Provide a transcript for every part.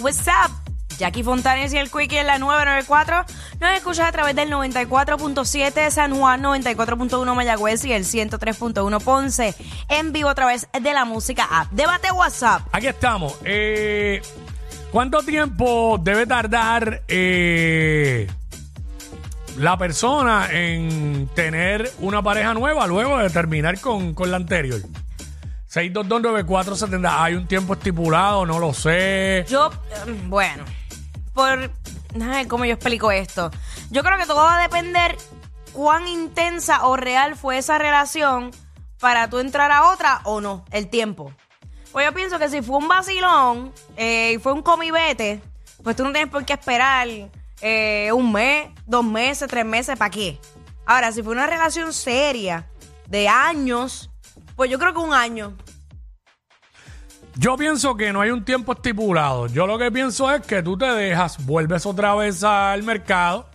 What's up? Jackie Fontanes y el Quickie en la 994. Nos escuchas a través del 94.7 de San Juan, 94.1 Mayagüez y el 103.1 Ponce. En vivo a través de la música app. Debate WhatsApp. Aquí estamos. Eh, ¿Cuánto tiempo debe tardar eh, la persona en tener una pareja nueva luego de terminar con, con la anterior? 6229470. ¿Hay un tiempo estipulado? No lo sé. Yo, eh, bueno, por. Ay, ¿Cómo yo explico esto? Yo creo que todo va a depender cuán intensa o real fue esa relación para tú entrar a otra o no, el tiempo. Pues yo pienso que si fue un vacilón eh, y fue un comibete, pues tú no tienes por qué esperar eh, un mes, dos meses, tres meses, ¿para qué? Ahora, si fue una relación seria de años, pues yo creo que un año. Yo pienso que no hay un tiempo estipulado. Yo lo que pienso es que tú te dejas, vuelves otra vez al mercado,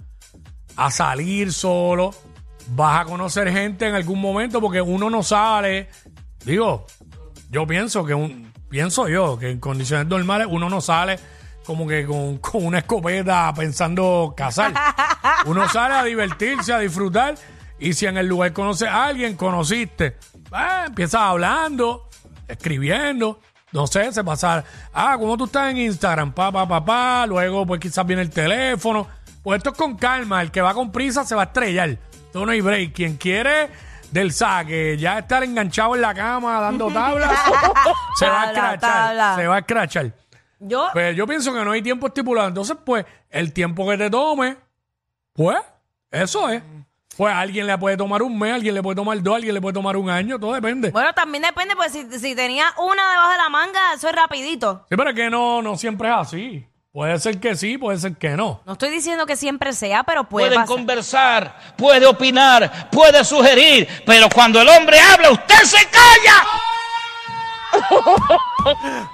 a salir solo, vas a conocer gente en algún momento porque uno no sale. Digo, yo pienso que un, pienso yo que en condiciones normales uno no sale como que con, con una escopeta pensando casar. Uno sale a divertirse, a disfrutar. Y si en el lugar conoces a alguien, conociste, eh, empiezas hablando, escribiendo. No sé, se pasa. Ah, ¿cómo tú estás en Instagram? Pa, pa, pa, pa. Luego, pues quizás viene el teléfono. Pues esto es con calma. El que va con prisa se va a estrellar. Esto no hay break. Quien quiere del saque, ya estar enganchado en la cama dando tablas, se va a escrachar. Se va a escrachar. Yo, Pues yo pienso que no hay tiempo estipulado. Entonces, pues, el tiempo que te tome, pues, eso es. Pues a alguien le puede tomar un mes, a alguien le puede tomar dos, a alguien le puede tomar un año, todo depende. bueno, también depende, pues si, si tenía una debajo de la manga, eso es rapidito. Sí, pero es que no, no siempre es así. Puede ser que sí, puede ser que no. No estoy diciendo que siempre sea, pero puede Pueden pasar. conversar, puede opinar, puede sugerir, pero cuando el hombre habla, usted se calla.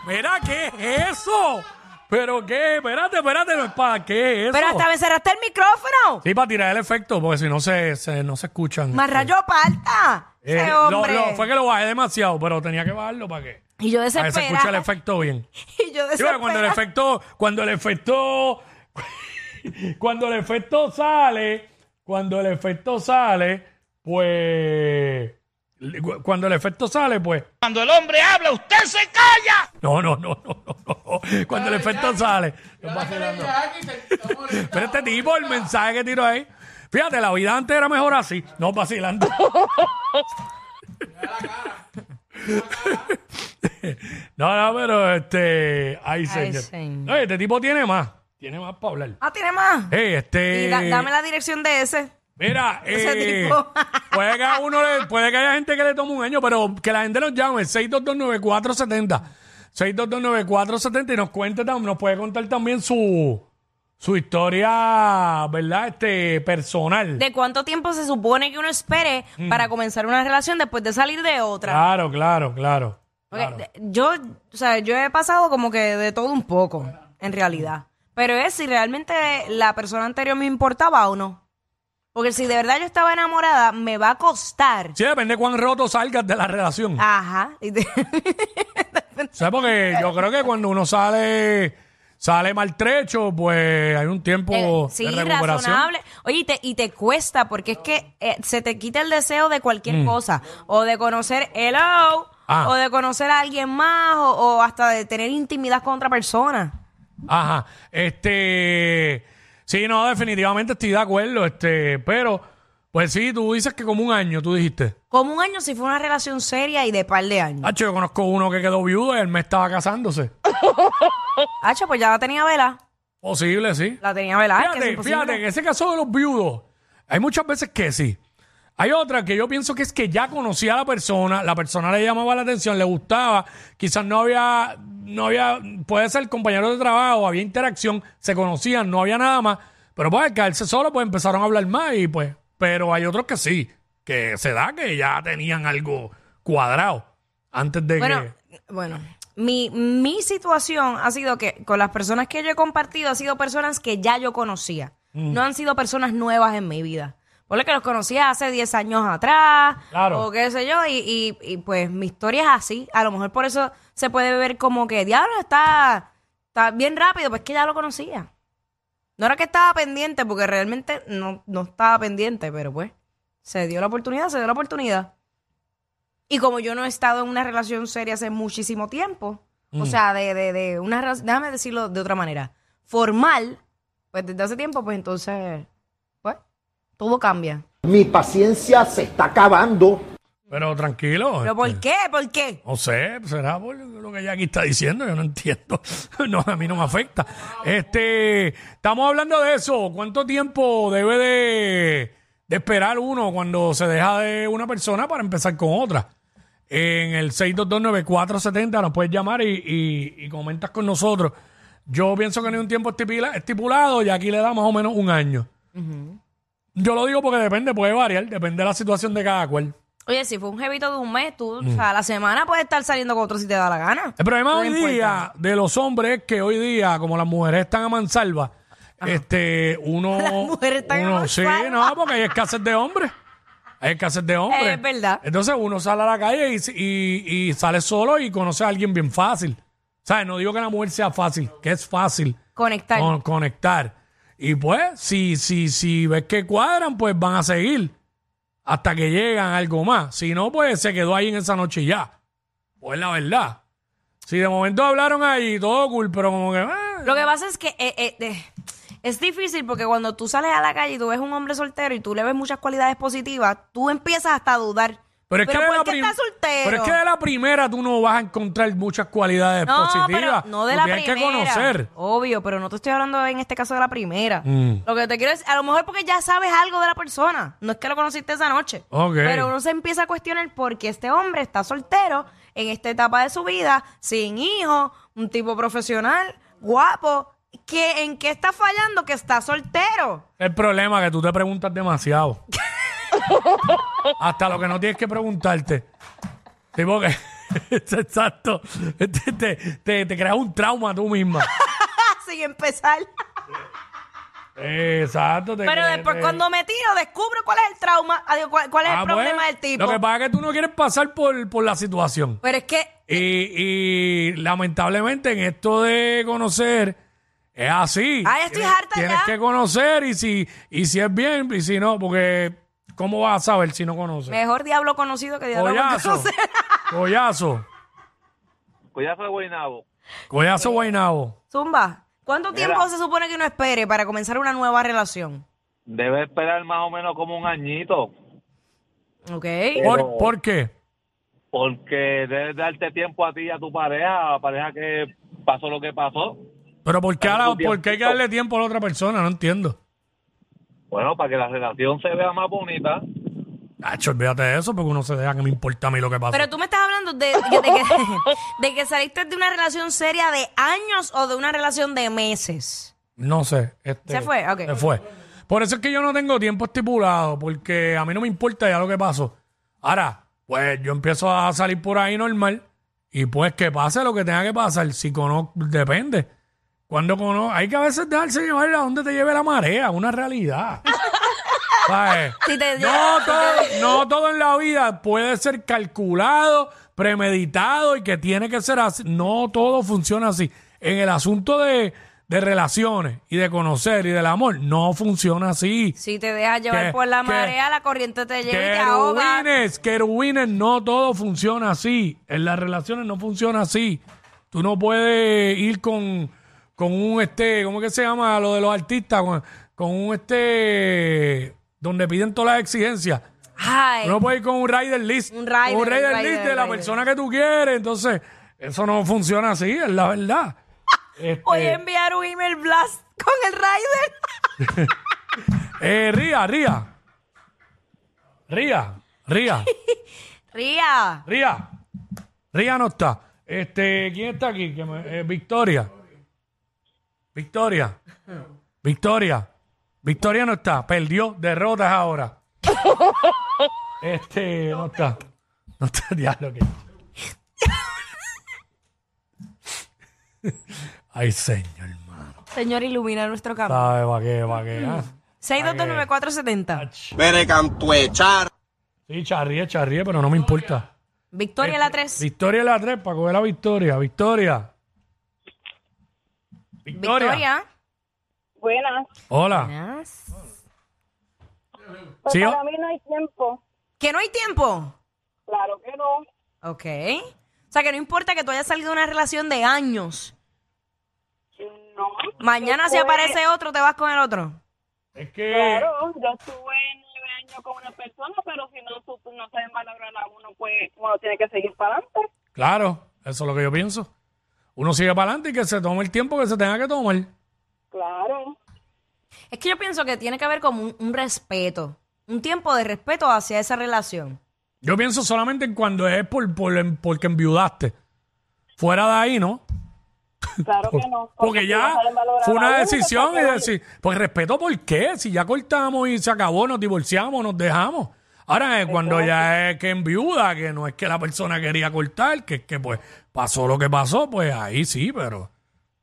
Mira, ¿qué es eso? ¿Pero qué? Espérate, espérate, para qué es eso. Pero hasta me cerraste el micrófono. Sí, para tirar el efecto, porque si no se, se- no se escuchan. Más rayo aparta. Eh, Ese lo- hombre. lo- fue que lo bajé demasiado, pero tenía que bajarlo para que, y yo para que se escuche el desesperada. efecto bien. Y yo Sí, pero cuando el desesperada. efecto, cuando el efecto, cuando el efecto sale, cuando el efecto sale, pues, cuando el efecto sale, pues, Cuando el hombre habla, usted se calla. no, no, no, no, no, no. cuando el efecto sale, pero este tipo, el mensaje que tiró ahí, fíjate, la vida antes era mejor así, no vacilando. no, no, pero este, ay, señor. señor. Oye, este tipo tiene más, tiene más para hablar. Ah, tiene más. Hey, este. Y da- dame la dirección de ese. Mira, ese eh, tipo. puede que a uno le- puede que haya gente que le tome un año, pero que la gente nos llame 6229470. 6229470 y nos cuente también, nos puede contar también su su historia, ¿verdad? Este personal. ¿De cuánto tiempo se supone que uno espere Mm. para comenzar una relación después de salir de otra? Claro, claro, claro. Porque claro. de- yo, o sea, yo he pasado como que de todo un poco, en realidad. Pero es si realmente la persona anterior me importaba o no. Porque si de verdad yo estaba enamorada, me va a costar. Sí, depende de cuán roto salgas de la relación. Ajá. De- ¿Sabes? Porque yo creo que cuando uno sale sale maltrecho, pues hay un tiempo Eh, sí, de recuperación. razonable. Oye, y te, y te cuesta porque es que eh, se te quita el deseo de cualquier Mm. cosa. O de conocer hello, Ah. o de conocer a alguien más, o, o hasta de tener intimidad con otra persona. Ajá. Este. Sí, no, definitivamente estoy de acuerdo. Este, pero, pues sí, tú dices que como un año, tú dijiste. Como un año si fue una relación seria y de par de años. Hacho, yo conozco uno que quedó viudo y él me estaba casándose. Hacho, pues ya la tenía vela. Posible, sí. La tenía vela. que es Fíjate, fíjate, en ese caso de los viudos, hay muchas veces que sí. Hay otra que yo pienso que es que ya conocía a la persona, la persona le llamaba la atención, le gustaba, quizás no había, no había, puede ser compañero de trabajo, había interacción, se conocían, no había nada más, pero pues al caerse solo, pues empezaron a hablar más y pues, pero hay otros que sí, que se da que ya tenían algo cuadrado antes de Bueno, que... bueno. Mi, mi situación ha sido que con las personas que yo he compartido ha sido personas que ya yo conocía. Mm. No han sido personas nuevas en mi vida. Por que los conocía hace 10 años atrás. Claro. O qué sé yo. Y, y, y, pues mi historia es así. A lo mejor por eso se puede ver como que diablo está. Está bien rápido, pues que ya lo conocía. No era que estaba pendiente, porque realmente no, no estaba pendiente, pero pues se dio la oportunidad, se dio la oportunidad. Y como yo no he estado en una relación seria hace muchísimo tiempo, o sea, de, de, de una relación, déjame decirlo de otra manera, formal, pues desde hace tiempo, pues entonces, pues, todo cambia. Mi paciencia se está acabando. Pero tranquilo. ¿Pero por este, qué? ¿Por qué? No sé, será por lo que ella aquí está diciendo, yo no entiendo. No, a mí no me afecta. Este, estamos hablando de eso. ¿Cuánto tiempo debe de, de esperar uno cuando se deja de una persona para empezar con otra? En el 6229470 nos puedes llamar y, y, y comentas con nosotros. Yo pienso que no hay un tiempo estipula- estipulado y aquí le da más o menos un año. Yo lo digo porque depende, puede variar, depende de la situación de cada cual. Oye, si fue un jevito de un mes, tú, o sea, a la semana puedes estar saliendo con otro si te da la gana. El problema No hoy importa. día de los hombres es que hoy día, como las mujeres están a mansalva, este, uno. Las mujeres están a uno, Sí, mansalva. no, porque hay escasez de hombres. Hay escasez de hombres. Es verdad. Entonces uno sale a la calle y, y- y sale solo y conoce a alguien bien fácil. ¿Sabes? No digo que la mujer sea fácil, que es fácil Conectar. con- conectar. Y pues, si, si, si ves que cuadran, pues van a seguir hasta que llegan algo más. Si no, pues se quedó ahí en esa noche y ya. Pues la verdad. Si de momento hablaron ahí, todo cool, pero como que. ah, Lo que pasa es que eh, eh, es difícil porque cuando tú sales a la calle y tú ves un hombre soltero y tú le ves muchas cualidades positivas, tú empiezas hasta a dudar. Pero es que, de ¿por la qué prim- está soltero? pero es que de la primera tú no vas a encontrar muchas cualidades no, positivas. pero no de la porque primera. hay que conocer. Obvio, pero no te estoy hablando en este caso de la primera. Mm. Lo que te quiero decir, a lo mejor porque ya sabes algo de la persona. No es que lo conociste esa noche. Ok. Pero uno se empieza a cuestionar por qué este hombre está soltero en esta etapa de su vida, sin hijos, un tipo profesional, guapo. que ¿En qué está fallando que está soltero? El problema es que tú te preguntas demasiado. Hasta lo que no tienes que preguntarte. Sí, porque. Exacto. Te, te, te- te creas un trauma tú misma. sin empezar. Exacto. te Pero crees- después te- cuando me tiro descubro cuál es el trauma, adiós, cuál, cuál es Ah, el problema pues, del tipo. Lo que pasa es que tú no quieres pasar por, por la situación. Pero es que Y, y lamentablemente en esto de conocer es así. Ay, estoy Tienes- harta Tienes ya. que conocer y si, y si es bien y si no, porque ¿cómo vas a saber si no conoces? mejor diablo conocido que diablo Collazo. conocer. Collazo. Collazo de Guaynabo. Collazo Guaynabo. Zumba, ¿cuánto Mira. tiempo se supone que uno espere para comenzar una nueva relación? Debe esperar más o menos como un añito, ¿Ok? ¿Por, ¿Por qué? porque debes darte tiempo a ti y a tu pareja, a la pareja que pasó lo que pasó. Pero ¿por qué, tu por qué hay que darle tiempo a la otra persona? No entiendo. Bueno, para que la relación se vea más bonita. Hacho, olvídate de eso porque uno se deja que me importa a mí lo que pasa. Pero tú me estás hablando de, de- de que, de que saliste de una relación seria de años o de una relación de meses. No sé. este, ¿Se fue? Ok. Se fue. Por eso es que yo no tengo tiempo estipulado, porque a mí no me importa ya lo que pasó. Ahora, pues yo empiezo a salir por ahí normal y pues que pase lo que tenga que pasar. Si conozco, depende. Cuando conozco, hay que a veces dejarse llevar a donde te lleve la marea, una realidad. ¿Sabes? Si te- no, si todo, no todo en la vida puede ser calculado, premeditado y que tiene que ser así. No todo funciona así. En el asunto de, de relaciones y de conocer y del amor, no funciona así. Si te dejas llevar por la marea, la corriente te lleva y te ahoga. Querubines, querubines, no todo funciona así. En las relaciones no funciona así. Tú no puedes ir con, con un este, ¿cómo que se llama lo de los artistas? Con, con un este, donde piden todas las exigencias. Ay, Tú no puedes ir con un rider list. Un rider, un rider un rider, list de la persona que tú quieres. Entonces, eso no funciona así, es la verdad. Este, voy a enviar un email blast con el rider. eh, Ría, Ría. Ría, Ría. Ría. Ría. Ría no está. Este, ¿quién está aquí? Que me- eh, Victoria. Victoria. Victoria. Victoria no está. Perdió. Derrotas ahora. Este, no está. No está diablo que. Ay, señor, hermano. Señor, ilumina nuestro campo. ¿Sabe para qué? ¿Para qué? Ah. 6229470. Bere cantuechar. Sí, charríe, charríe, pero no me importa. Victoria la 3. Victoria la 3 para coger la victoria. Victoria. Victoria. Victoria. Buenas. Hola. Buenas. Pues Sí, para mí no hay tiempo. Que no hay tiempo. Claro que no. Ok. O sea, que no importa que tú hayas salido de una relación de años. No. Mañana si aparece otro, te vas con el otro. Es que. Claro, yo estuve nueve años con una persona, pero si no, tú- no sabes valorar a uno, pues uno tiene que seguir para adelante. Claro, eso es lo que yo pienso. Uno sigue para adelante y que se tome el tiempo que se tenga que tomar. Claro. Es que yo pienso que tiene que haber como un, un respeto. Un tiempo de respeto hacia esa relación. Yo pienso solamente en cuando es por, por, porque enviudaste. Fuera de ahí, ¿no? Claro que no. Porque ya fue una decisión y pues, ¿para qué decir, pues respeto por qué, si ya cortamos y se acabó, nos divorciamos, nos dejamos. Ahora, eh, cuando ya es que enviuda, que no es que la persona quería cortar, que es que pues pasó lo que pasó, pues ahí sí, pero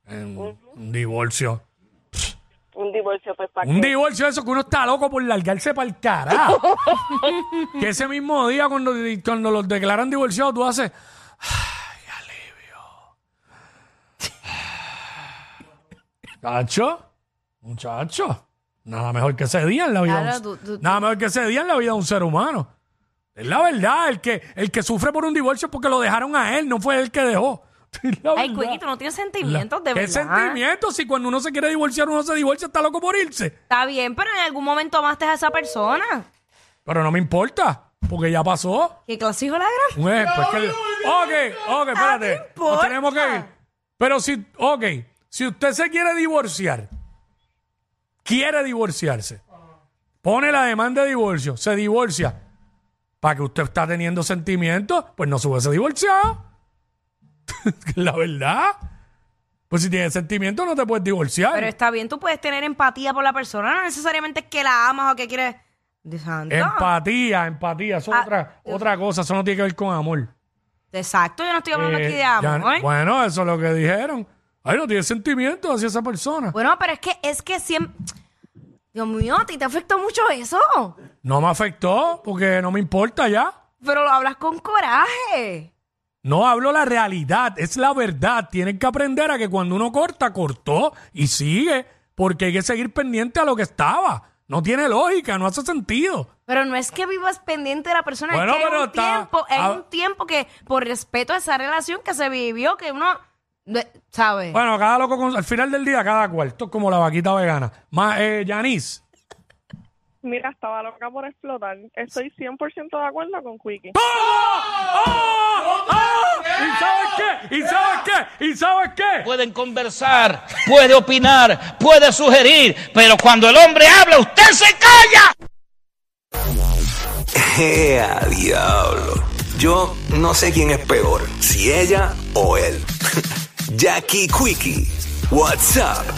en un divorcio. Un divorcio, pues para Un qué? divorcio eso que uno está loco por largarse para el carajo. que ese mismo día cuando, cuando los declaran divorciados tú haces, ay, alivio. Muchacho, muchacho, nada mejor que ese día en la vida. de un- Claro, tú- tú- nada mejor que ese día en la vida de un ser humano. Es la verdad, el que, el que sufre por un divorcio es porque lo dejaron a él, no fue él que dejó. Es la Ay, verdad. No tienes sentimientos, de ¿Qué verdad. sentimientos? Si cuando uno se quiere divorciar, uno se divorcia, está loco por irse. Está bien, pero en algún momento amaste a esa persona. Pero no me importa, porque ya pasó. ¿Qué clase hijo de la gran? Un ejemplo, es que- ok, ok, espérate. Ah, no Nos importa. tenemos que ir. Pero si, ok, si usted se quiere divorciar, quiere divorciarse, pone la demanda de divorcio, se divorcia, para que usted está teniendo sentimientos, pues no se hubiese divorciado. la verdad. Pues si tienes sentimientos, no te puedes divorciar. Pero está bien, tú puedes tener empatía por la persona, no necesariamente es que la amas o que quieres. De santo. Empatía, empatía, eso es Ah, otra, otra cosa, eso no tiene que ver con amor. Exacto, yo no estoy hablando Eh, aquí de ya- amor. bueno, eso es lo que dijeron. Ay, no tiene sentimientos hacia esa persona. Bueno, pero es que es que siempre. Dios mío, ¿a ti te afectó mucho eso? No me afectó porque no me importa ya. Pero lo hablas con coraje. No hablo la realidad, es la verdad. Tienen que aprender a que cuando uno corta, cortó y sigue, porque hay que seguir pendiente a lo que estaba. No tiene lógica, no hace sentido. Pero no es que vivas pendiente de la persona, Bueno, es que hay pero un está- tiempo, hay un tiempo que por respeto a esa relación que se vivió, que uno, ¿sabes? Bueno, cada loco, con- al final del día, cada cual. Esto es como la vaquita vegana. Más, eh, Yanis. Mira, estaba loca por explotar. Estoy 100% de acuerdo con Quickie. ¡Ah! ¡Ah! ¿Y sabes qué? ¿Y sabes qué? ¿Y sabes qué? Pueden conversar, puede opinar, puede sugerir, pero cuando el hombre habla, usted se calla. ¡Ea, diablo! Yo no sé quién es peor, si ella o él. Jackie Quickie, what's up?